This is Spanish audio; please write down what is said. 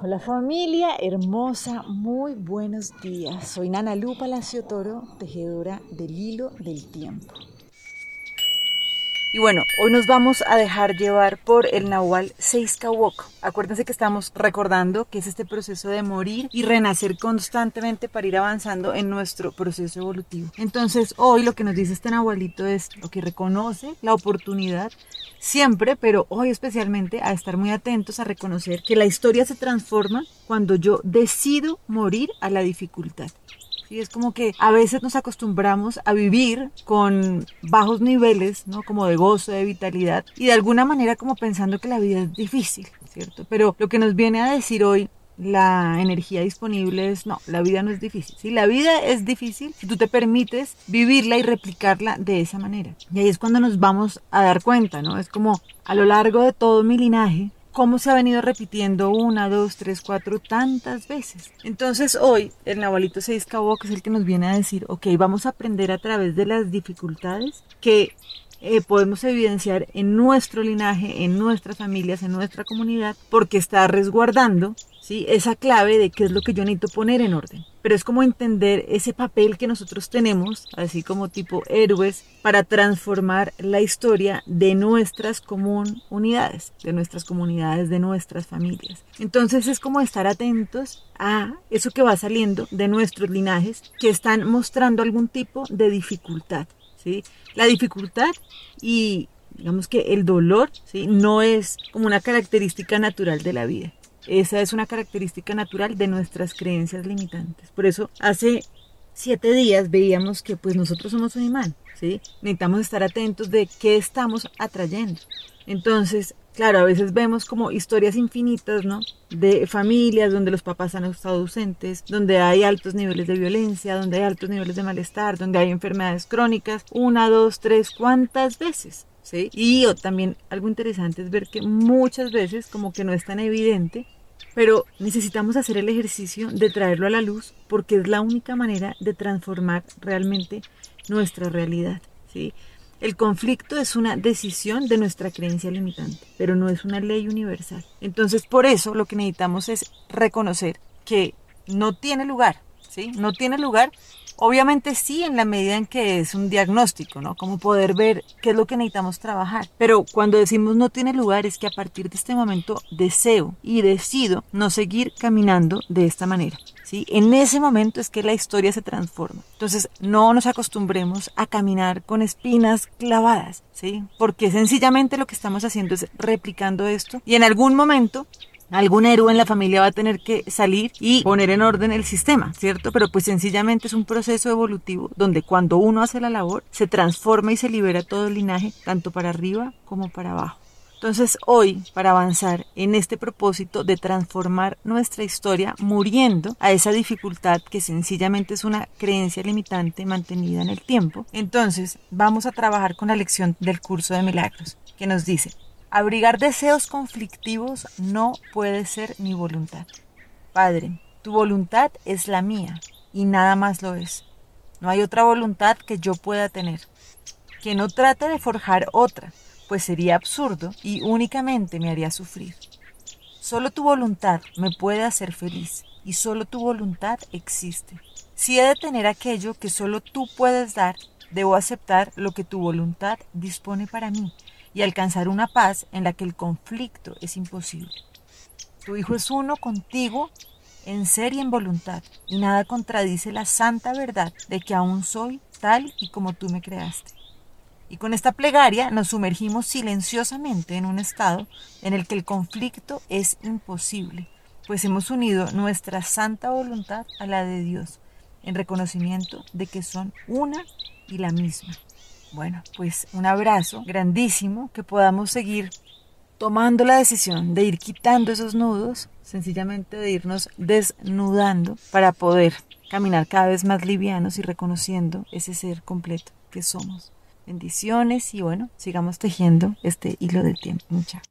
Hola familia hermosa, muy buenos días. Soy Nana Lu Palacio Toro, tejedora del hilo del tiempo. Y bueno, hoy nos vamos a dejar llevar por el Nahual Seiskawok. Acuérdense que estamos recordando que es este proceso de morir y renacer constantemente para ir avanzando en nuestro proceso evolutivo. Entonces, hoy lo que nos dice este Nahualito es lo que reconoce la oportunidad siempre, pero hoy especialmente a estar muy atentos a reconocer que la historia se transforma cuando yo decido morir a la dificultad. Y es como que a veces nos acostumbramos a vivir con bajos niveles, ¿no? Como de gozo, de vitalidad y de alguna manera como pensando que la vida es difícil, ¿cierto? Pero lo que nos viene a decir hoy la energía disponible es no, la vida no es difícil. ¿sí? La vida es difícil si tú te permites vivirla y replicarla de esa manera. Y ahí es cuando nos vamos a dar cuenta, ¿no? Es como a lo largo de todo mi linaje, cómo se ha venido repitiendo una, dos, tres, cuatro, tantas veces. Entonces hoy el Nahualito se discabó, que es el que nos viene a decir, ok, vamos a aprender a través de las dificultades que eh, podemos evidenciar en nuestro linaje, en nuestras familias, en nuestra comunidad, porque está resguardando ¿sí? esa clave de qué es lo que yo necesito poner en orden. Pero es como entender ese papel que nosotros tenemos, así como tipo héroes, para transformar la historia de nuestras comunidades, de nuestras comunidades, de nuestras familias. Entonces es como estar atentos a eso que va saliendo de nuestros linajes que están mostrando algún tipo de dificultad. ¿sí? La dificultad y digamos que el dolor ¿sí? no es como una característica natural de la vida. Esa es una característica natural de nuestras creencias limitantes. Por eso hace siete días veíamos que pues nosotros somos un imán, ¿sí? Necesitamos estar atentos de qué estamos atrayendo. Entonces, claro, a veces vemos como historias infinitas, ¿no? De familias donde los papás han estado ausentes, donde hay altos niveles de violencia, donde hay altos niveles de malestar, donde hay enfermedades crónicas, una, dos, tres, ¿cuántas veces? ¿Sí? Y también algo interesante es ver que muchas veces como que no es tan evidente pero necesitamos hacer el ejercicio de traerlo a la luz porque es la única manera de transformar realmente nuestra realidad. ¿sí? El conflicto es una decisión de nuestra creencia limitante, pero no es una ley universal. Entonces, por eso lo que necesitamos es reconocer que no tiene lugar, ¿sí? No tiene lugar Obviamente sí, en la medida en que es un diagnóstico, ¿no? Como poder ver qué es lo que necesitamos trabajar. Pero cuando decimos no tiene lugar es que a partir de este momento deseo y decido no seguir caminando de esta manera. ¿Sí? En ese momento es que la historia se transforma. Entonces, no nos acostumbremos a caminar con espinas clavadas, ¿sí? Porque sencillamente lo que estamos haciendo es replicando esto y en algún momento algún héroe en la familia va a tener que salir y poner en orden el sistema, ¿cierto? Pero pues sencillamente es un proceso evolutivo donde cuando uno hace la labor se transforma y se libera todo el linaje, tanto para arriba como para abajo. Entonces hoy, para avanzar en este propósito de transformar nuestra historia muriendo a esa dificultad que sencillamente es una creencia limitante mantenida en el tiempo, entonces vamos a trabajar con la lección del curso de milagros, que nos dice, Abrigar deseos conflictivos no puede ser mi voluntad. Padre, tu voluntad es la mía y nada más lo es. No hay otra voluntad que yo pueda tener. Que no trate de forjar otra, pues sería absurdo y únicamente me haría sufrir. Solo tu voluntad me puede hacer feliz y solo tu voluntad existe. Si he de tener aquello que solo tú puedes dar, debo aceptar lo que tu voluntad dispone para mí y alcanzar una paz en la que el conflicto es imposible. Tu Hijo es uno contigo en ser y en voluntad, y nada contradice la santa verdad de que aún soy tal y como tú me creaste. Y con esta plegaria nos sumergimos silenciosamente en un estado en el que el conflicto es imposible, pues hemos unido nuestra santa voluntad a la de Dios, en reconocimiento de que son una y la misma. Bueno, pues un abrazo grandísimo, que podamos seguir tomando la decisión de ir quitando esos nudos, sencillamente de irnos desnudando para poder caminar cada vez más livianos y reconociendo ese ser completo que somos. Bendiciones y bueno, sigamos tejiendo este hilo del tiempo. Mucha.